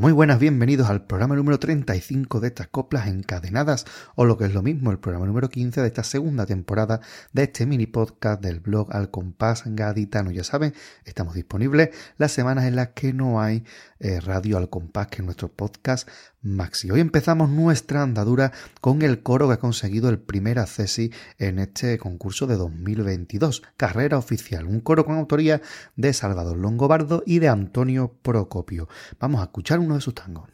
Muy buenas, bienvenidos al programa número 35 de estas coplas encadenadas, o lo que es lo mismo, el programa número 15 de esta segunda temporada de este mini podcast del blog Al Compás Gaditano. Ya saben, estamos disponibles las semanas en las que no hay eh, radio al compás, que es nuestro podcast Maxi. Hoy empezamos nuestra andadura con el coro que ha conseguido el primer accesi en este concurso de 2022, Carrera Oficial, un coro con autoría de Salvador Longobardo y de Antonio Procopio. Vamos a escuchar uno de sus tangos.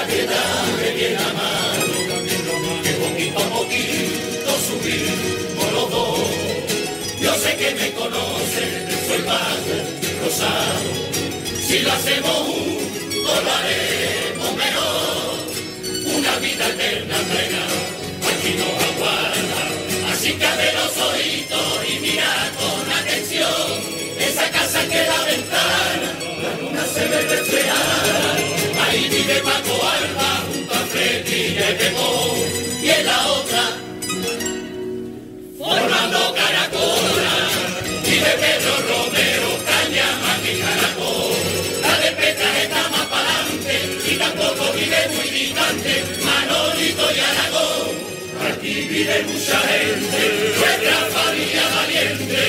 la piedad me viene a mano, que poquito a poquito subimos los dos. Yo sé que me conoce, soy padre, rosado, si lo hacemos juntos lo haremos mejor. Una vida eterna entrega, aquí nos aguarda, así que abre los ojitos y mira con atención esa casa que la ventana, la luna se ve reflejada, ahí formando caracola. Y de Pedro Romero caña más que caracol. La de Petra está más para adelante y tampoco vive muy distante. Manolito y Aragón. Aquí vive mucha gente, nuestra familia valiente,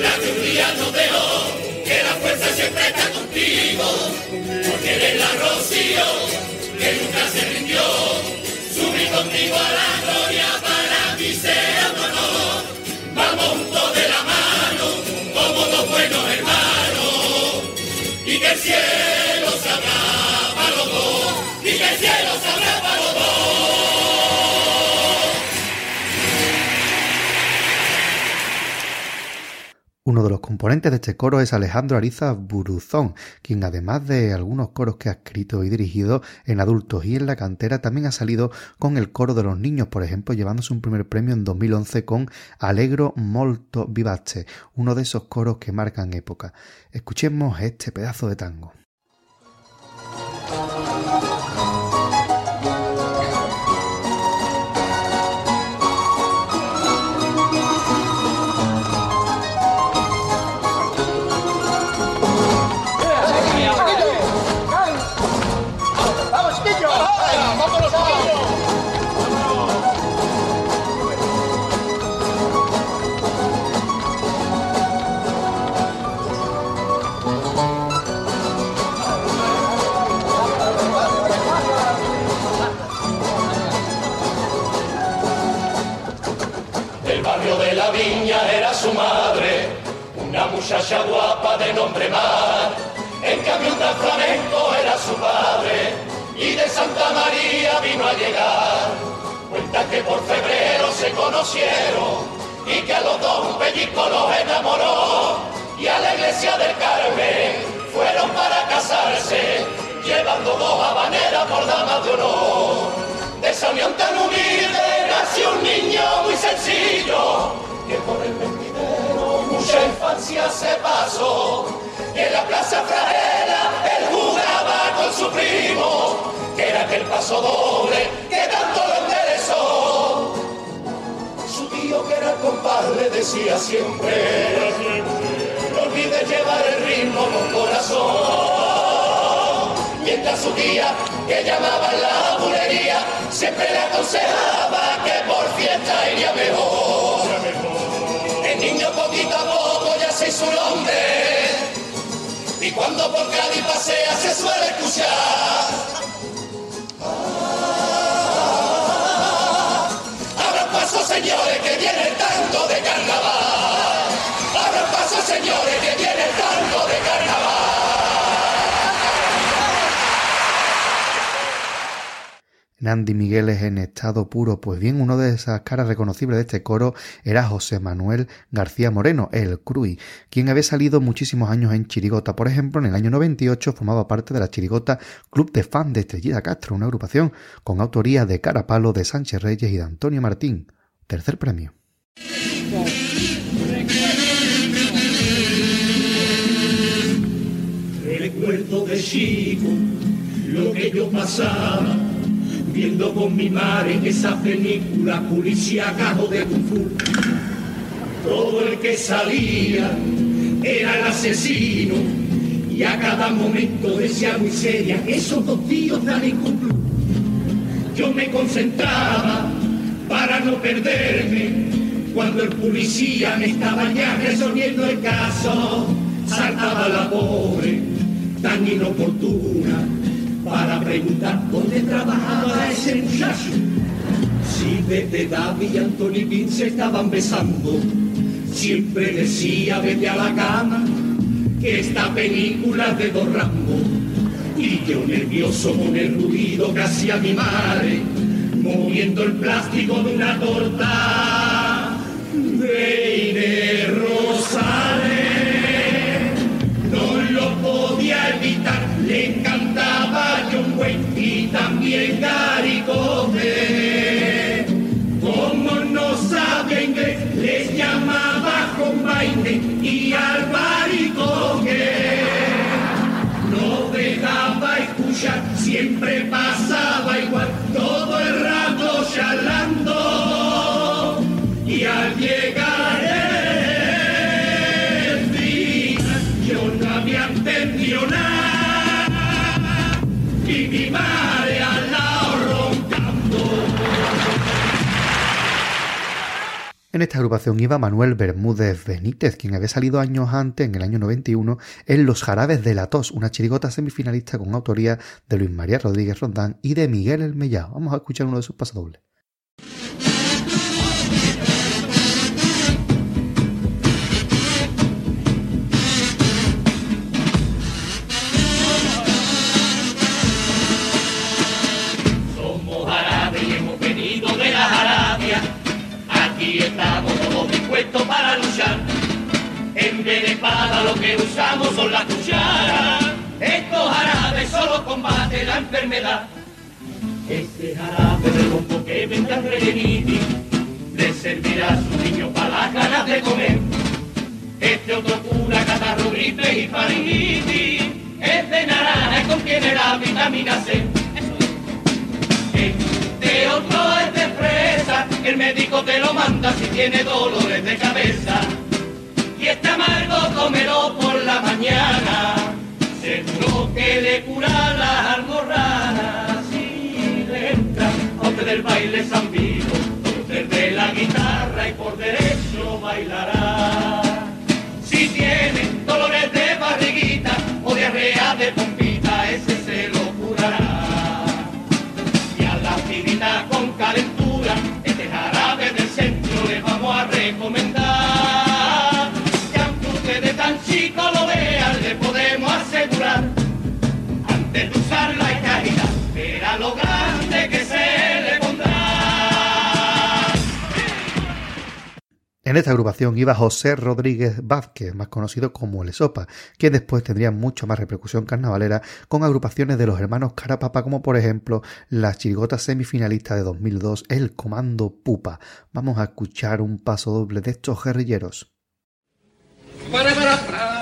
la que un día nos dejó, que la fuerza siempre está contigo, porque eres la Rocío, que nunca se rindió, subí contigo a la Yeah. Uno de los componentes de este coro es Alejandro Ariza Buruzón, quien además de algunos coros que ha escrito y dirigido en adultos y en la cantera, también ha salido con el coro de los niños, por ejemplo, llevándose un primer premio en 2011 con Alegro Molto Vivace, uno de esos coros que marcan época. Escuchemos este pedazo de tango. Muchacha guapa de nombre Mar. En cambio un flamenco era su padre y de Santa María vino a llegar. Cuenta que por febrero se conocieron y que a los dos un pellizco los enamoró y a la iglesia del Carmen fueron para casarse llevando dos habaneras por damas de honor. De esa unión tan humilde nació un niño muy sencillo que por el infancia se pasó. En la plaza Frajera él jugaba con su primo, que era aquel paso doble que tanto lo enderezó. Su tío, que era el compadre, decía siempre: No olvides llevar el ritmo con corazón. Mientras su tía, que llamaba la bulería, siempre le aconsejaba que por fiesta iría mejor niño poquito ya sé su nombre. Y cuando por Cádiz pasea Andy Migueles en estado puro. Pues bien, uno de esas caras reconocibles de este coro era José Manuel García Moreno, el Cruy, quien había salido muchísimos años en Chirigota. Por ejemplo, en el año 98 formaba parte de la Chirigota Club de Fan de Estrellita Castro, una agrupación con autoría de Carapalo, de Sánchez Reyes y de Antonio Martín. Tercer premio. Recuerdo de chico lo que yo pasaba viendo con mi madre esa película cajo de Kung Fu. Todo el que salía era el asesino y a cada momento decía muy seria, esos dos tíos dan en Yo me concentraba para no perderme cuando el policía me estaba ya resolviendo el caso. Saltaba la pobre, tan inoportuna preguntar dónde trabajaba ese muchacho. Si desde David y Anthony se estaban besando, siempre decía vete a la cama, que esta película es de dos Rambo. Y yo nervioso con el ruido que hacía mi madre, moviendo el plástico de una torta de también En esta agrupación iba Manuel Bermúdez Benítez, quien había salido años antes, en el año 91, en Los Jarabes de la Tos, una chirigota semifinalista con autoría de Luis María Rodríguez Rondán y de Miguel El Mellao. Vamos a escuchar uno de sus pasadobles. Vez de espada lo que usamos son las cucharas. Estos árabes solo combaten la enfermedad. Este jarabe de rompo que venga relleniti le servirá a su niño para las ganas de comer. Este otro cura catarro, gripe y faringitis. Es de naranja y contiene la vitamina C. Este otro es de fresa, el médico te lo manda si tiene dolores de cabeza. Amargo cómelo En esta agrupación iba José Rodríguez Vázquez, más conocido como El Sopa, que después tendría mucho más repercusión carnavalera con agrupaciones de los hermanos Carapapa, como por ejemplo las chirigotas semifinalistas de 2002, El Comando Pupa. Vamos a escuchar un paso doble de estos guerrilleros. Para, para, para.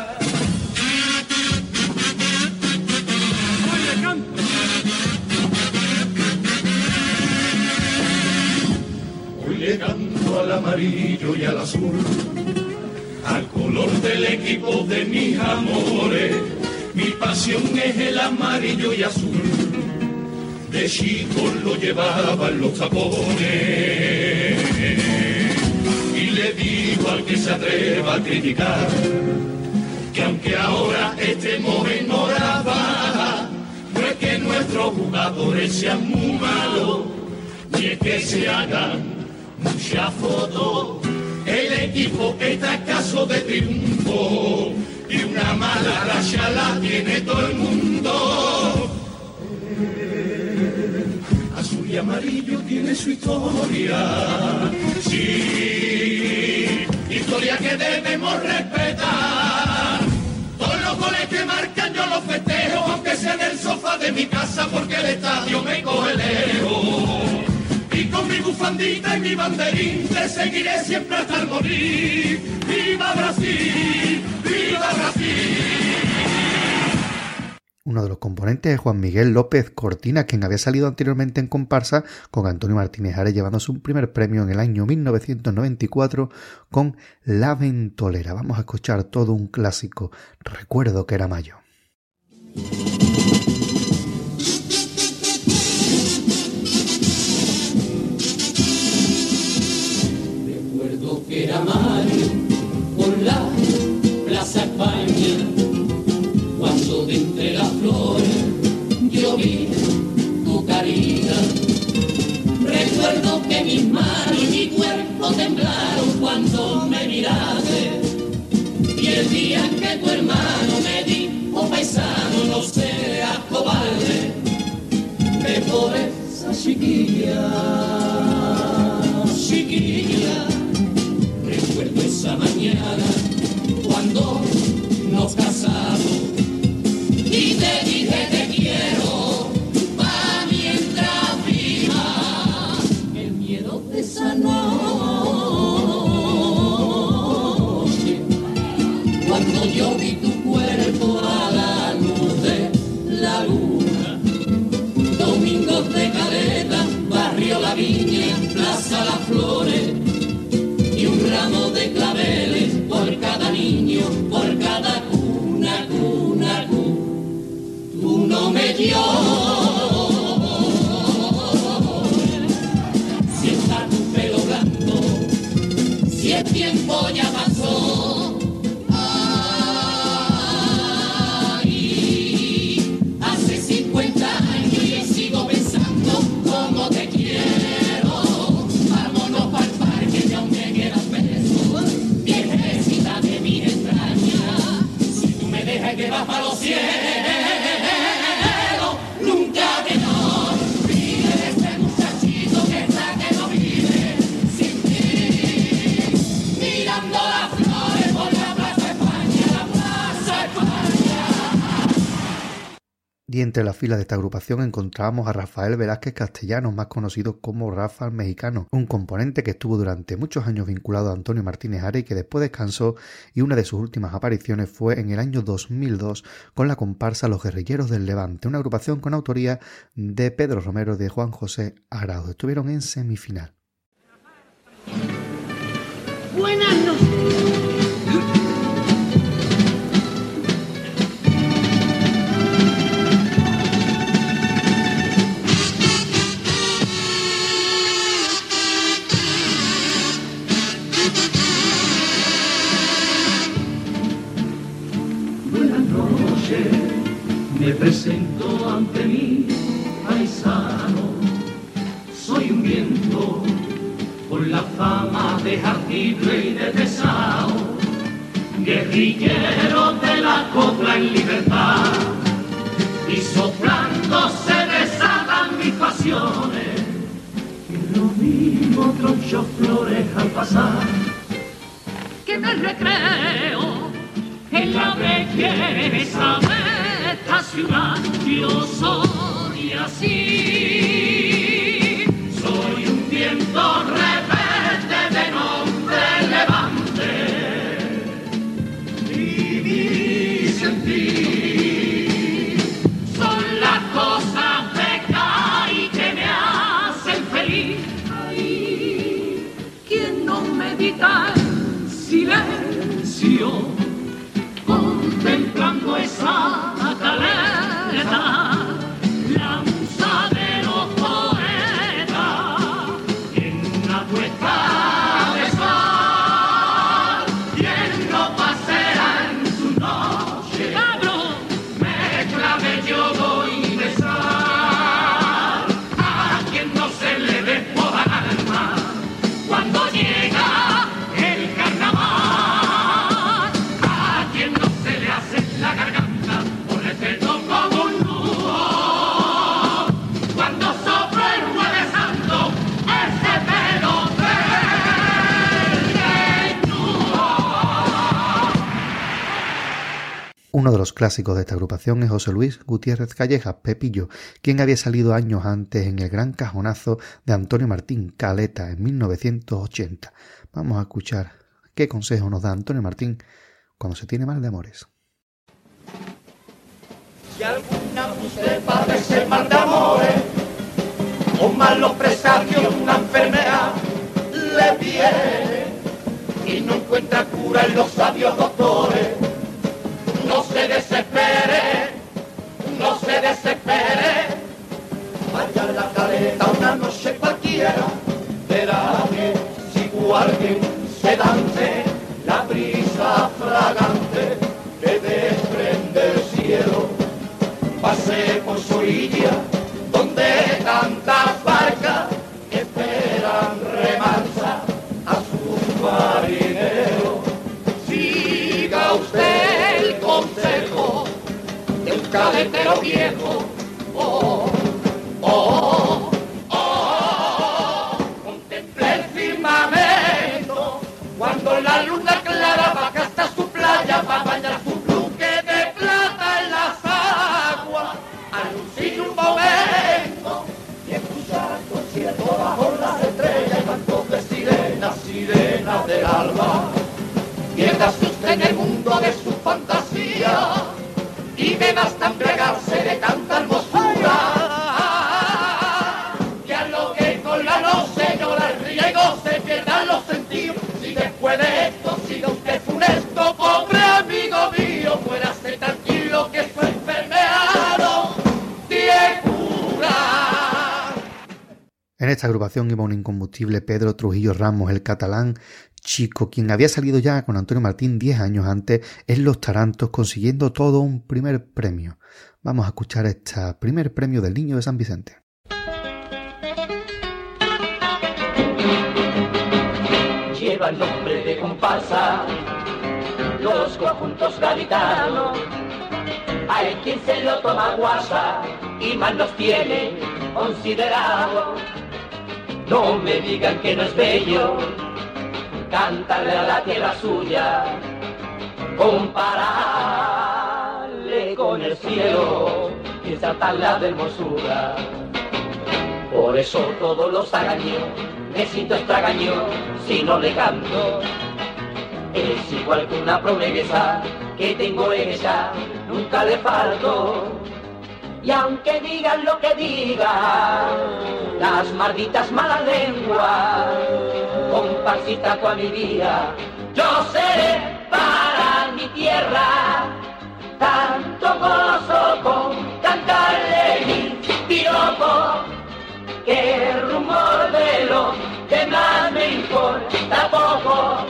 Amarillo y al azul, al color del equipo de mis amores. Mi pasión es el amarillo y azul. De chico lo llevaba en los tapones. Y le digo al que se atreva a criticar que aunque ahora estemos en hora baja, no es que nuestros jugadores sean muy malos, ni es que se hagan muchas fotos. El equipo está escaso de triunfo y una mala racha la tiene todo el mundo. Azul y amarillo tiene su historia. Sí, historia que debemos respetar. Todos los goles que marcan yo los festejo, aunque sea en el sofá de mi casa, porque el estadio me coge lejos. Bufandita y mi banderín te seguiré siempre hasta el morir. ¡Viva Brasil! ¡Viva Brasil! Uno de los componentes es Juan Miguel López Cortina, quien había salido anteriormente en comparsa con Antonio Martínez Ares, llevándose un primer premio en el año 1994 con La Ventolera. Vamos a escuchar todo un clásico. Recuerdo que era mayo. Cuando yo entre las filas de esta agrupación encontramos a Rafael Velázquez Castellanos, más conocido como Rafa el Mexicano, un componente que estuvo durante muchos años vinculado a Antonio Martínez Are y que después descansó y una de sus últimas apariciones fue en el año 2002 con la comparsa Los Guerrilleros del Levante, una agrupación con autoría de Pedro Romero de Juan José Araujo. Estuvieron en semifinal. Buenas noches. Presento ante mí, paisano. Soy un viento con la fama de jardible y de pesado, guerrillero de la copla en libertad. Y soplando se desatan mis pasiones, y lo mismo troncho flores al pasar que me recreo en la belleza ciudad. Yo soy así, Uno de los clásicos de esta agrupación es José Luis Gutiérrez Calleja, Pepillo, quien había salido años antes en el gran cajonazo de Antonio Martín Caleta en 1980. Vamos a escuchar qué consejo nos da Antonio Martín cuando se tiene mal de amores. Si alguna usted padece mal de amores o malos presagios, una enfermedad le viene y no encuentra cura en los sabios doctores se desespere, no se desespere. Vaya la caleta una noche cualquiera, verá que si alguien sedante, la brisa fragante que desprende el cielo, pase por su orilla, caletero viejo. Esta agrupación iba un incombustible Pedro Trujillo Ramos, el catalán, chico, quien había salido ya con Antonio Martín diez años antes en Los Tarantos, consiguiendo todo un primer premio. Vamos a escuchar este primer premio del Niño de San Vicente. Lleva el nombre de comparsa, los conjuntos gaditanos. Hay quien se lo toma guasa y mal los tiene considerado. No me digan que no es bello cántale a la tierra suya, compararle con el cielo y tratarla de hermosura. Por eso todos los agaños me siento extragaño si no le canto. Es igual que una promesa que tengo en ella, nunca le falto. Y aunque digan lo que digan, las malditas malas lenguas, comparsita con mi vida, yo seré para mi tierra tanto gozo con cantarle mi piropo que el rumor de lo que más me importa poco.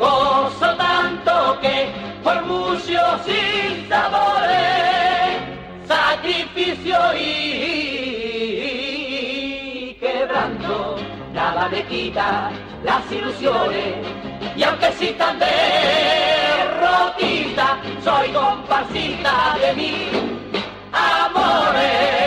Gozo tanto que por sin sabores, quebrando nada me quita las ilusiones. Y aunque tan derrotita, soy comparsita de mi amores.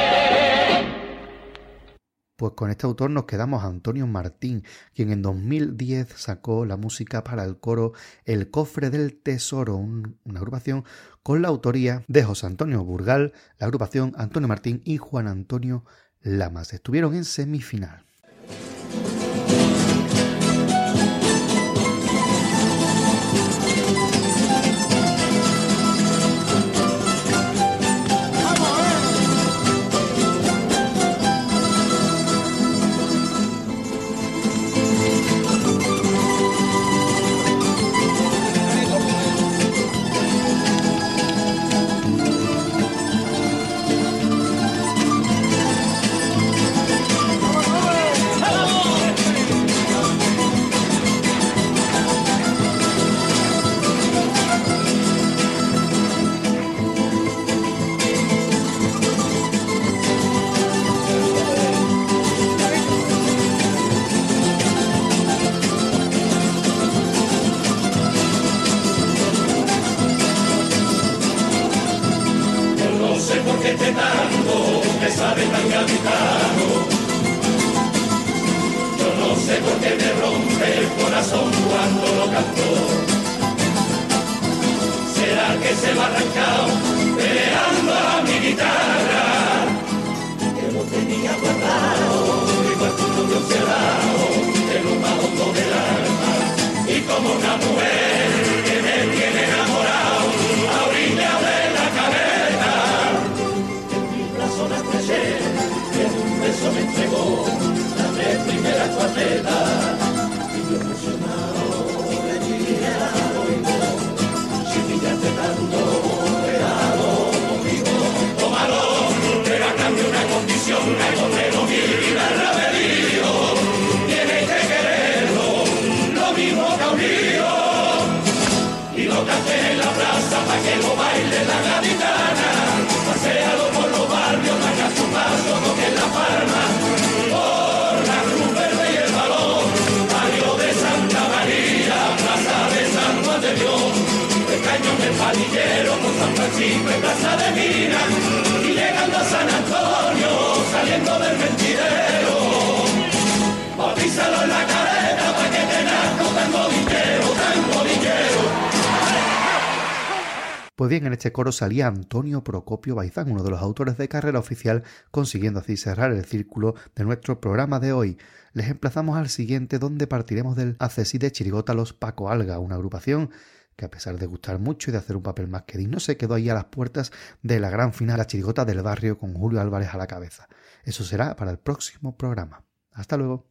Pues con este autor nos quedamos Antonio Martín, quien en 2010 sacó la música para el coro El Cofre del Tesoro, una agrupación con la autoría de José Antonio Burgal, la agrupación Antonio Martín y Juan Antonio Lamas. Estuvieron en semifinal. ¿Será que se me ha arrancado, peleando a mi guitarra, que lo tenía guardado, igual que un cerrado, en lo más hondo del alma, y como una mujer entregó, la tres primeras Pues bien, en este coro salía Antonio Procopio Baizán, uno de los autores de carrera oficial, consiguiendo así cerrar el círculo de nuestro programa de hoy. Les emplazamos al siguiente, donde partiremos del accesí de Chirigota Los Paco Alga, una agrupación que a pesar de gustar mucho y de hacer un papel más que digno, se quedó ahí a las puertas de la gran final, la Chirigota del Barrio, con Julio Álvarez a la cabeza. Eso será para el próximo programa. Hasta luego.